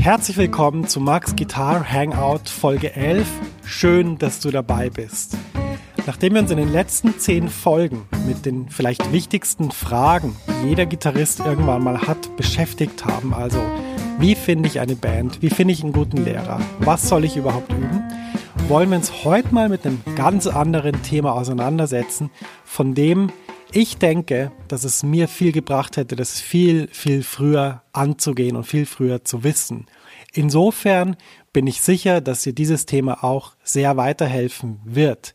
Herzlich willkommen zu Max Guitar Hangout Folge 11. Schön, dass du dabei bist. Nachdem wir uns in den letzten zehn Folgen mit den vielleicht wichtigsten Fragen, die jeder Gitarrist irgendwann mal hat, beschäftigt haben, also wie finde ich eine Band, wie finde ich einen guten Lehrer, was soll ich überhaupt üben, wollen wir uns heute mal mit einem ganz anderen Thema auseinandersetzen, von dem ich denke, dass es mir viel gebracht hätte, das viel, viel früher anzugehen und viel früher zu wissen. Insofern bin ich sicher, dass dir dieses Thema auch sehr weiterhelfen wird.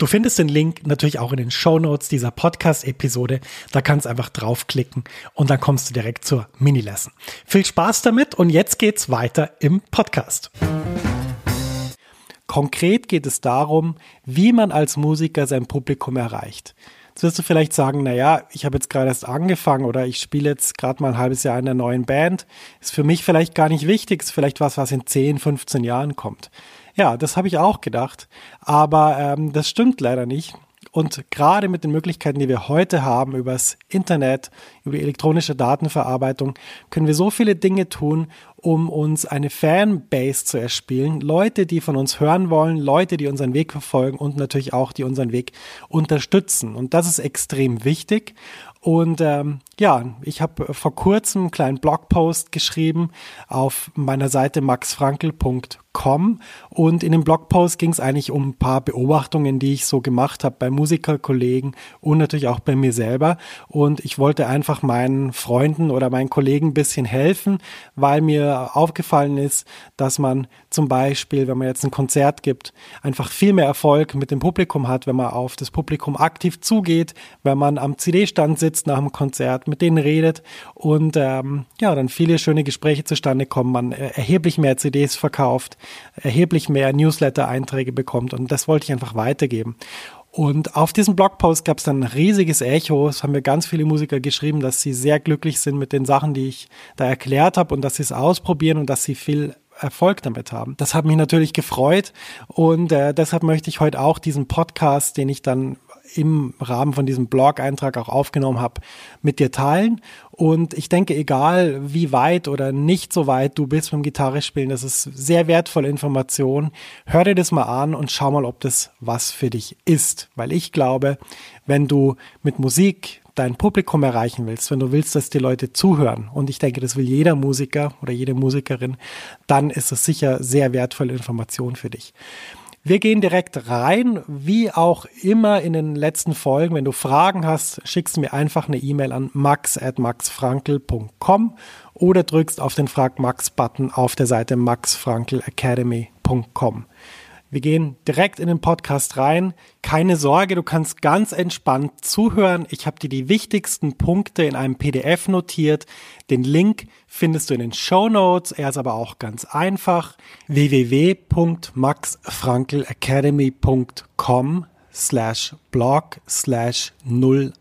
Du findest den Link natürlich auch in den Show Notes dieser Podcast-Episode. Da kannst du einfach draufklicken und dann kommst du direkt zur Mini-Lesson. Viel Spaß damit und jetzt geht's weiter im Podcast. Konkret geht es darum, wie man als Musiker sein Publikum erreicht. Jetzt wirst du vielleicht sagen, naja, ich habe jetzt gerade erst angefangen oder ich spiele jetzt gerade mal ein halbes Jahr in einer neuen Band. Ist für mich vielleicht gar nicht wichtig, ist vielleicht was, was in 10, 15 Jahren kommt. Ja, das habe ich auch gedacht, aber ähm, das stimmt leider nicht. Und gerade mit den Möglichkeiten, die wir heute haben, übers Internet, über die elektronische Datenverarbeitung, können wir so viele Dinge tun, um uns eine Fanbase zu erspielen. Leute, die von uns hören wollen, Leute, die unseren Weg verfolgen und natürlich auch, die unseren Weg unterstützen. Und das ist extrem wichtig. Und ähm, ja, ich habe vor kurzem einen kleinen Blogpost geschrieben auf meiner Seite maxfrankel.com und in dem Blogpost ging es eigentlich um ein paar Beobachtungen, die ich so gemacht habe bei Musikerkollegen und natürlich auch bei mir selber. Und ich wollte einfach meinen Freunden oder meinen Kollegen ein bisschen helfen, weil mir aufgefallen ist, dass man zum Beispiel, wenn man jetzt ein Konzert gibt, einfach viel mehr Erfolg mit dem Publikum hat, wenn man auf das Publikum aktiv zugeht, wenn man am CD-Stand sitzt nach dem Konzert, mit denen redet und ähm, ja, dann viele schöne Gespräche zustande kommen, man erheblich mehr CDs verkauft, erheblich mehr Newsletter-Einträge bekommt und das wollte ich einfach weitergeben. Und auf diesem Blogpost gab es dann ein riesiges Echo. Es haben mir ganz viele Musiker geschrieben, dass sie sehr glücklich sind mit den Sachen, die ich da erklärt habe und dass sie es ausprobieren und dass sie viel Erfolg damit haben. Das hat mich natürlich gefreut und äh, deshalb möchte ich heute auch diesen Podcast, den ich dann im Rahmen von diesem Blog-Eintrag auch aufgenommen habe, mit dir teilen. Und ich denke, egal wie weit oder nicht so weit du bist beim Gitarre spielen, das ist sehr wertvolle Information. Hör dir das mal an und schau mal, ob das was für dich ist. Weil ich glaube, wenn du mit Musik dein Publikum erreichen willst, wenn du willst, dass die Leute zuhören, und ich denke, das will jeder Musiker oder jede Musikerin, dann ist es sicher sehr wertvolle Information für dich. Wir gehen direkt rein, wie auch immer in den letzten Folgen. Wenn du Fragen hast, schickst du mir einfach eine E-Mail an max@maxfrankel.com oder drückst auf den Frag Max Button auf der Seite maxfrankelacademy.com. Wir gehen direkt in den Podcast rein. Keine Sorge, du kannst ganz entspannt zuhören. Ich habe dir die wichtigsten Punkte in einem PDF notiert. Den Link findest du in den Show Notes. Er ist aber auch ganz einfach. www.maxfrankelacademy.com slash blog slash 011.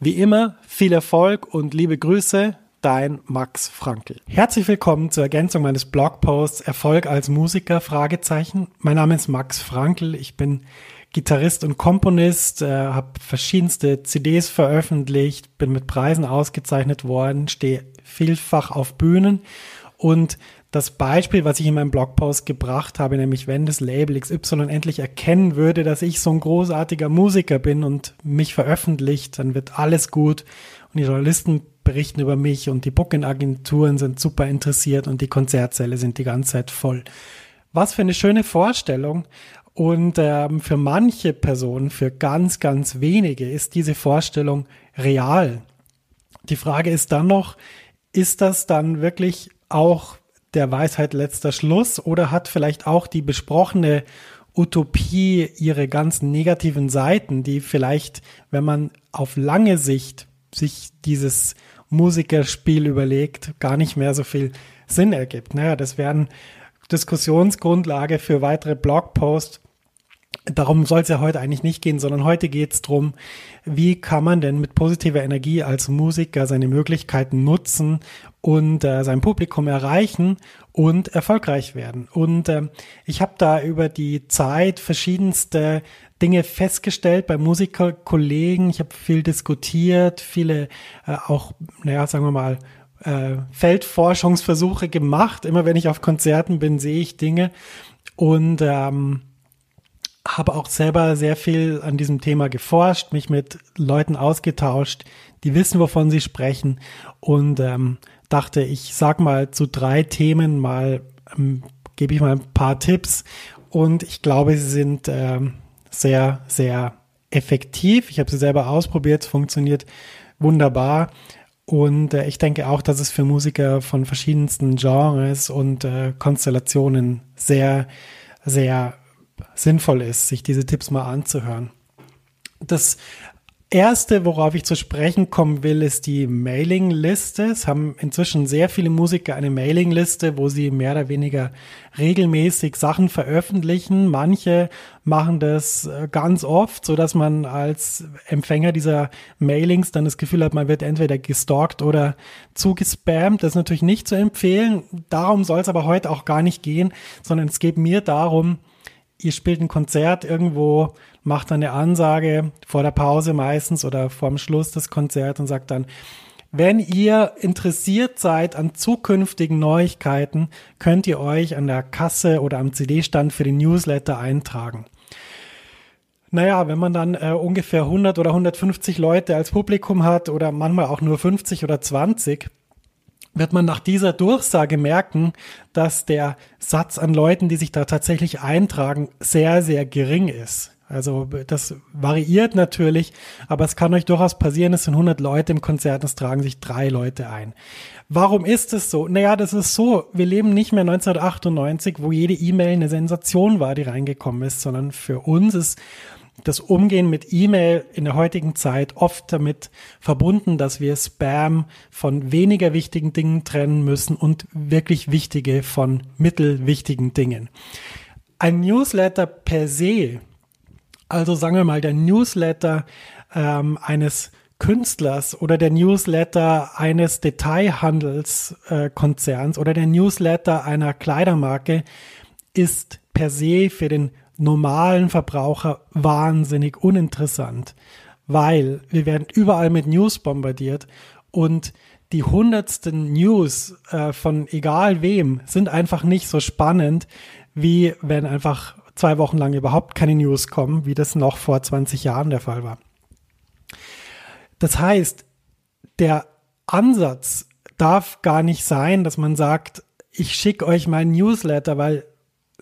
Wie immer, viel Erfolg und liebe Grüße dein Max Frankl. Herzlich willkommen zur Ergänzung meines Blogposts Erfolg als Musiker Fragezeichen. Mein Name ist Max Frankl. Ich bin Gitarrist und Komponist, äh, habe verschiedenste CDs veröffentlicht, bin mit Preisen ausgezeichnet worden, stehe vielfach auf Bühnen und das Beispiel, was ich in meinem Blogpost gebracht habe, nämlich wenn das Label XY endlich erkennen würde, dass ich so ein großartiger Musiker bin und mich veröffentlicht, dann wird alles gut und die Journalisten berichten über mich und die Booking-Agenturen sind super interessiert und die Konzertsäle sind die ganze Zeit voll. Was für eine schöne Vorstellung. Und ähm, für manche Personen, für ganz, ganz wenige, ist diese Vorstellung real. Die Frage ist dann noch, ist das dann wirklich auch der Weisheit letzter Schluss oder hat vielleicht auch die besprochene Utopie ihre ganzen negativen Seiten, die vielleicht, wenn man auf lange Sicht sich dieses Musikerspiel überlegt, gar nicht mehr so viel Sinn ergibt. Naja, das wären Diskussionsgrundlage für weitere Blogposts. Darum soll es ja heute eigentlich nicht gehen, sondern heute geht es darum, wie kann man denn mit positiver Energie als Musiker seine Möglichkeiten nutzen und äh, sein Publikum erreichen und erfolgreich werden. Und äh, ich habe da über die Zeit verschiedenste Dinge festgestellt bei Musikerkollegen. Ich habe viel diskutiert, viele äh, auch, naja, sagen wir mal, äh, Feldforschungsversuche gemacht. Immer wenn ich auf Konzerten bin, sehe ich Dinge und ähm, habe auch selber sehr viel an diesem Thema geforscht, mich mit Leuten ausgetauscht, die wissen, wovon sie sprechen und ähm, dachte, ich sag mal zu drei Themen mal, ähm, gebe ich mal ein paar Tipps und ich glaube, sie sind ähm, sehr, sehr effektiv. Ich habe sie selber ausprobiert, funktioniert wunderbar. Und äh, ich denke auch, dass es für Musiker von verschiedensten Genres und äh, Konstellationen sehr, sehr sinnvoll ist, sich diese Tipps mal anzuhören. Das erste, worauf ich zu sprechen kommen will, ist die Mailingliste. Es haben inzwischen sehr viele Musiker eine Mailingliste, wo sie mehr oder weniger regelmäßig Sachen veröffentlichen. Manche machen das äh, ganz oft, so dass man als Empfänger dieser Mailings dann das Gefühl hat, man wird entweder gestalkt oder zugespammt. Das ist natürlich nicht zu empfehlen. Darum soll es aber heute auch gar nicht gehen, sondern es geht mir darum, ihr spielt ein Konzert irgendwo, macht dann eine Ansage vor der Pause meistens oder vorm Schluss des Konzerts und sagt dann, wenn ihr interessiert seid an zukünftigen Neuigkeiten, könnt ihr euch an der Kasse oder am CD-Stand für den Newsletter eintragen. Naja, wenn man dann äh, ungefähr 100 oder 150 Leute als Publikum hat oder manchmal auch nur 50 oder 20, wird man nach dieser Durchsage merken, dass der Satz an Leuten, die sich da tatsächlich eintragen, sehr, sehr gering ist. Also das variiert natürlich, aber es kann euch durchaus passieren, es sind 100 Leute im Konzert, es tragen sich drei Leute ein. Warum ist es so? Naja, das ist so, wir leben nicht mehr 1998, wo jede E-Mail eine Sensation war, die reingekommen ist, sondern für uns ist das Umgehen mit E-Mail in der heutigen Zeit oft damit verbunden, dass wir Spam von weniger wichtigen Dingen trennen müssen und wirklich wichtige von mittelwichtigen Dingen. Ein Newsletter per se, also sagen wir mal der Newsletter ähm, eines Künstlers oder der Newsletter eines Detailhandelskonzerns äh, oder der Newsletter einer Kleidermarke ist per se für den normalen Verbraucher wahnsinnig uninteressant, weil wir werden überall mit News bombardiert und die hundertsten News äh, von egal wem sind einfach nicht so spannend, wie wenn einfach zwei Wochen lang überhaupt keine News kommen, wie das noch vor 20 Jahren der Fall war. Das heißt, der Ansatz darf gar nicht sein, dass man sagt, ich schicke euch mein Newsletter, weil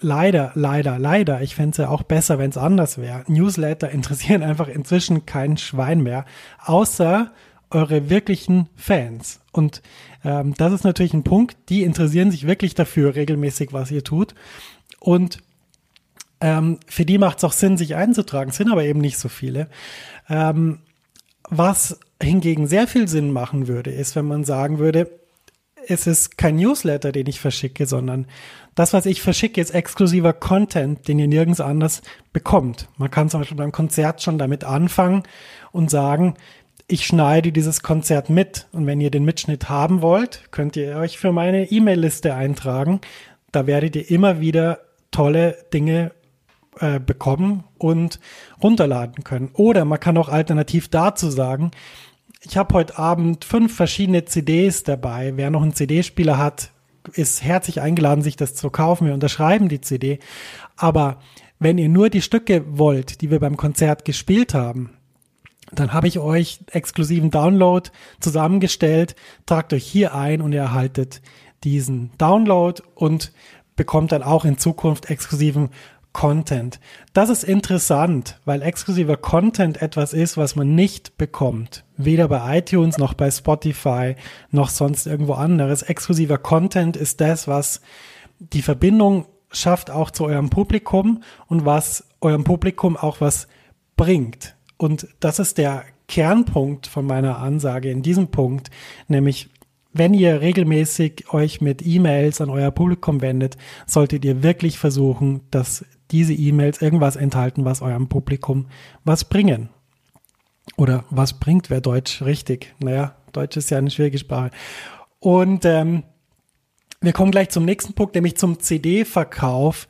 leider, leider, leider, ich fände es ja auch besser, wenn es anders wäre. Newsletter interessieren einfach inzwischen kein Schwein mehr, außer eure wirklichen Fans. Und ähm, das ist natürlich ein Punkt, die interessieren sich wirklich dafür regelmäßig, was ihr tut. Und ähm, für die macht es auch Sinn, sich einzutragen, sind aber eben nicht so viele. Ähm, was hingegen sehr viel Sinn machen würde, ist, wenn man sagen würde, es ist kein Newsletter, den ich verschicke, sondern das, was ich verschicke, ist exklusiver Content, den ihr nirgends anders bekommt. Man kann zum Beispiel beim Konzert schon damit anfangen und sagen, ich schneide dieses Konzert mit. Und wenn ihr den Mitschnitt haben wollt, könnt ihr euch für meine E-Mail-Liste eintragen. Da werdet ihr immer wieder tolle Dinge äh, bekommen und runterladen können. Oder man kann auch alternativ dazu sagen, ich habe heute Abend fünf verschiedene CDs dabei. Wer noch einen CD-Spieler hat, ist herzlich eingeladen, sich das zu kaufen. Wir unterschreiben die CD. Aber wenn ihr nur die Stücke wollt, die wir beim Konzert gespielt haben, dann habe ich euch exklusiven Download zusammengestellt. Tragt euch hier ein und ihr erhaltet diesen Download und bekommt dann auch in Zukunft exklusiven Content. Das ist interessant, weil exklusiver Content etwas ist, was man nicht bekommt. Weder bei iTunes noch bei Spotify noch sonst irgendwo anderes. Exklusiver Content ist das, was die Verbindung schafft auch zu eurem Publikum und was eurem Publikum auch was bringt. Und das ist der Kernpunkt von meiner Ansage in diesem Punkt, nämlich wenn ihr regelmäßig euch mit E-Mails an euer Publikum wendet, solltet ihr wirklich versuchen, dass diese E-Mails irgendwas enthalten, was eurem Publikum was bringen. Oder was bringt, wer Deutsch richtig? Naja, Deutsch ist ja eine schwierige Sprache. Und ähm, wir kommen gleich zum nächsten Punkt, nämlich zum CD-Verkauf.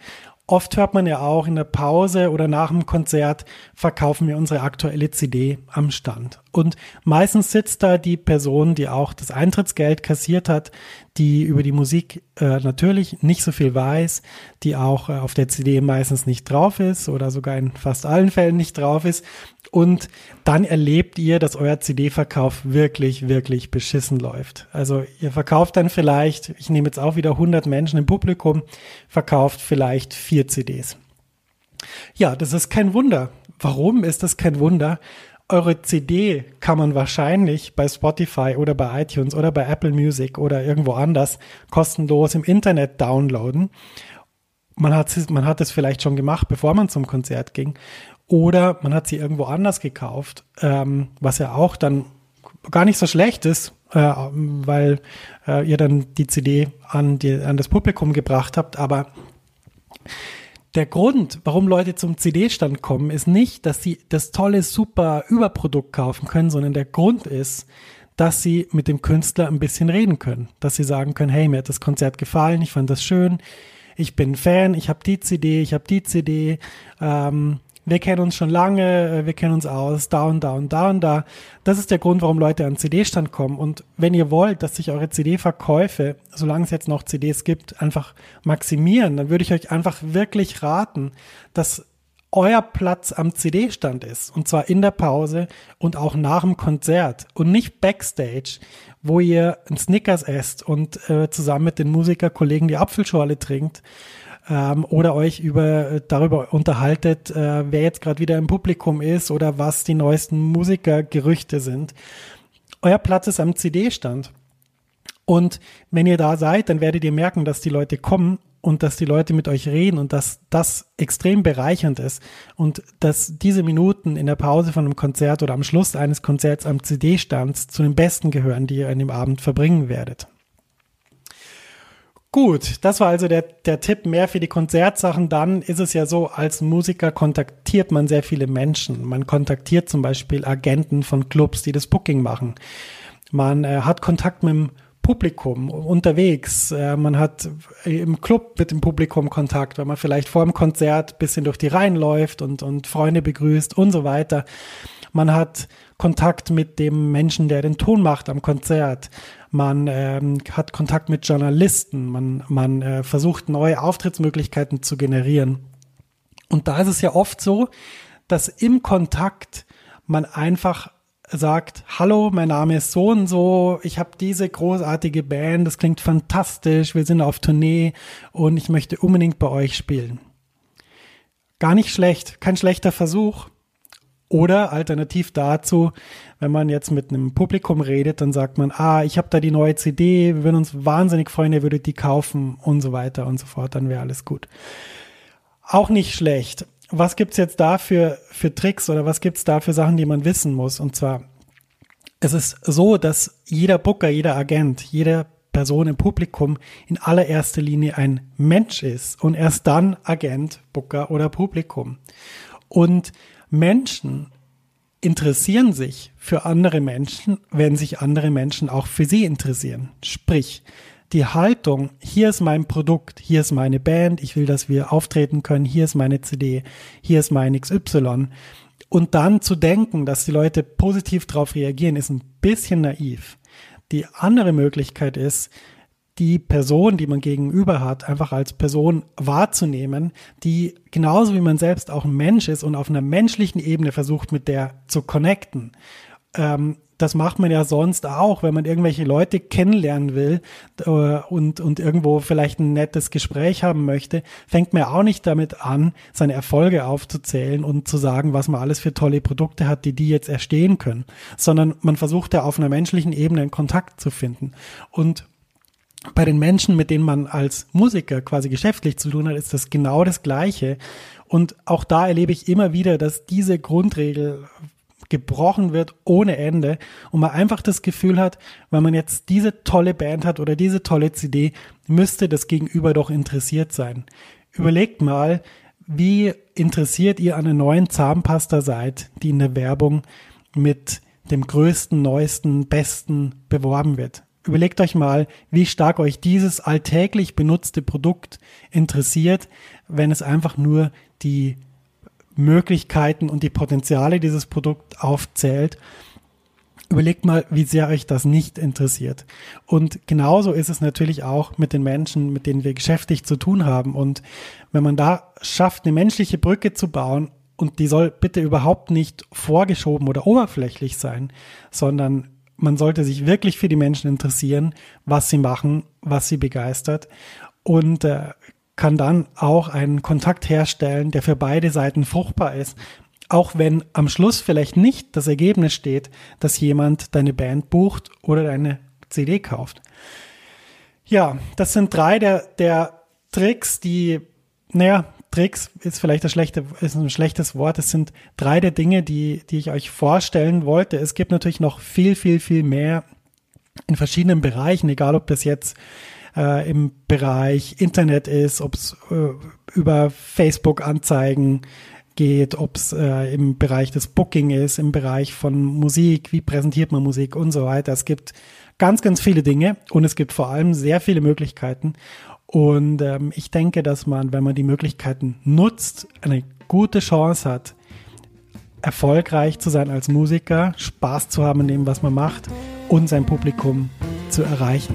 Oft hört man ja auch in der Pause oder nach dem Konzert verkaufen wir unsere aktuelle CD am Stand. Und meistens sitzt da die Person, die auch das Eintrittsgeld kassiert hat, die über die Musik äh, natürlich nicht so viel weiß, die auch äh, auf der CD meistens nicht drauf ist oder sogar in fast allen Fällen nicht drauf ist. Und dann erlebt ihr, dass euer CD-Verkauf wirklich, wirklich beschissen läuft. Also ihr verkauft dann vielleicht, ich nehme jetzt auch wieder 100 Menschen im Publikum, verkauft vielleicht vier CDs. Ja, das ist kein Wunder. Warum ist das kein Wunder? Eure CD kann man wahrscheinlich bei Spotify oder bei iTunes oder bei Apple Music oder irgendwo anders kostenlos im Internet downloaden. Man hat, man hat es vielleicht schon gemacht, bevor man zum Konzert ging. Oder man hat sie irgendwo anders gekauft, ähm, was ja auch dann gar nicht so schlecht ist, äh, weil äh, ihr dann die CD an, die, an das Publikum gebracht habt. Aber der Grund, warum Leute zum CD-Stand kommen, ist nicht, dass sie das tolle, super Überprodukt kaufen können, sondern der Grund ist, dass sie mit dem Künstler ein bisschen reden können. Dass sie sagen können, hey, mir hat das Konzert gefallen, ich fand das schön, ich bin Fan, ich habe die CD, ich habe die CD. Ähm, wir kennen uns schon lange, äh, wir kennen uns aus, da und da und da und da. Das ist der Grund, warum Leute an CD-Stand kommen. Und wenn ihr wollt, dass sich eure CD-Verkäufe, solange es jetzt noch CDs gibt, einfach maximieren, dann würde ich euch einfach wirklich raten, dass euer Platz am CD-Stand ist. Und zwar in der Pause und auch nach dem Konzert und nicht backstage, wo ihr ein Snickers esst und äh, zusammen mit den Musikerkollegen die Apfelschorle trinkt ähm, oder euch über äh, darüber unterhaltet, äh, wer jetzt gerade wieder im Publikum ist oder was die neuesten Musikergerüchte sind. Euer Platz ist am CD-Stand. Und wenn ihr da seid, dann werdet ihr merken, dass die Leute kommen und dass die Leute mit euch reden und dass das extrem bereichernd ist und dass diese Minuten in der Pause von einem Konzert oder am Schluss eines Konzerts am CD-Stand zu den besten gehören, die ihr an dem Abend verbringen werdet. Gut, das war also der, der Tipp mehr für die Konzertsachen. Dann ist es ja so, als Musiker kontaktiert man sehr viele Menschen. Man kontaktiert zum Beispiel Agenten von Clubs, die das Booking machen. Man äh, hat Kontakt mit dem Publikum unterwegs. Äh, man hat im Club mit dem Publikum Kontakt, weil man vielleicht vor dem Konzert bisschen durch die Reihen läuft und, und Freunde begrüßt und so weiter. Man hat Kontakt mit dem Menschen, der den Ton macht am Konzert man ähm, hat Kontakt mit Journalisten, man, man äh, versucht neue Auftrittsmöglichkeiten zu generieren. Und da ist es ja oft so, dass im Kontakt man einfach sagt, hallo, mein Name ist so und so, ich habe diese großartige Band, das klingt fantastisch, wir sind auf Tournee und ich möchte unbedingt bei euch spielen. Gar nicht schlecht, kein schlechter Versuch. Oder alternativ dazu, wenn man jetzt mit einem Publikum redet, dann sagt man, ah, ich habe da die neue CD, wir würden uns wahnsinnig freuen, ihr würdet die kaufen und so weiter und so fort, dann wäre alles gut. Auch nicht schlecht. Was gibt's jetzt da für, für Tricks oder was gibt's da für Sachen, die man wissen muss? Und zwar, es ist so, dass jeder Booker, jeder Agent, jede Person im Publikum in allererster Linie ein Mensch ist und erst dann Agent, Booker oder Publikum. Und Menschen interessieren sich für andere Menschen, wenn sich andere Menschen auch für sie interessieren. Sprich, die Haltung, hier ist mein Produkt, hier ist meine Band, ich will, dass wir auftreten können, hier ist meine CD, hier ist mein XY. Und dann zu denken, dass die Leute positiv darauf reagieren, ist ein bisschen naiv. Die andere Möglichkeit ist, die Person, die man gegenüber hat, einfach als Person wahrzunehmen, die genauso wie man selbst auch ein Mensch ist und auf einer menschlichen Ebene versucht, mit der zu connecten. Ähm, das macht man ja sonst auch, wenn man irgendwelche Leute kennenlernen will äh, und, und irgendwo vielleicht ein nettes Gespräch haben möchte, fängt man auch nicht damit an, seine Erfolge aufzuzählen und zu sagen, was man alles für tolle Produkte hat, die die jetzt erstehen können, sondern man versucht ja auf einer menschlichen Ebene einen Kontakt zu finden. Und bei den Menschen, mit denen man als Musiker quasi geschäftlich zu tun hat, ist das genau das Gleiche. Und auch da erlebe ich immer wieder, dass diese Grundregel gebrochen wird ohne Ende und man einfach das Gefühl hat, wenn man jetzt diese tolle Band hat oder diese tolle CD, müsste das Gegenüber doch interessiert sein. Überlegt mal, wie interessiert ihr an der neuen Zahnpasta seid, die in der Werbung mit dem größten, neuesten, besten beworben wird. Überlegt euch mal, wie stark euch dieses alltäglich benutzte Produkt interessiert, wenn es einfach nur die Möglichkeiten und die Potenziale dieses Produkt aufzählt. Überlegt mal, wie sehr euch das nicht interessiert. Und genauso ist es natürlich auch mit den Menschen, mit denen wir geschäftlich zu tun haben. Und wenn man da schafft, eine menschliche Brücke zu bauen, und die soll bitte überhaupt nicht vorgeschoben oder oberflächlich sein, sondern man sollte sich wirklich für die Menschen interessieren, was sie machen, was sie begeistert und äh, kann dann auch einen Kontakt herstellen, der für beide Seiten fruchtbar ist. Auch wenn am Schluss vielleicht nicht das Ergebnis steht, dass jemand deine Band bucht oder deine CD kauft. Ja, das sind drei der, der Tricks, die, naja, Tricks ist vielleicht das schlechte, ist ein schlechtes Wort. Es sind drei der Dinge, die, die ich euch vorstellen wollte. Es gibt natürlich noch viel, viel, viel mehr in verschiedenen Bereichen, egal ob das jetzt äh, im Bereich Internet ist, ob es äh, über Facebook-Anzeigen geht, ob es äh, im Bereich des Booking ist, im Bereich von Musik, wie präsentiert man Musik und so weiter. Es gibt ganz, ganz viele Dinge und es gibt vor allem sehr viele Möglichkeiten. Und ähm, ich denke, dass man, wenn man die Möglichkeiten nutzt, eine gute Chance hat, erfolgreich zu sein als Musiker, Spaß zu haben in dem, was man macht und sein Publikum zu erreichen.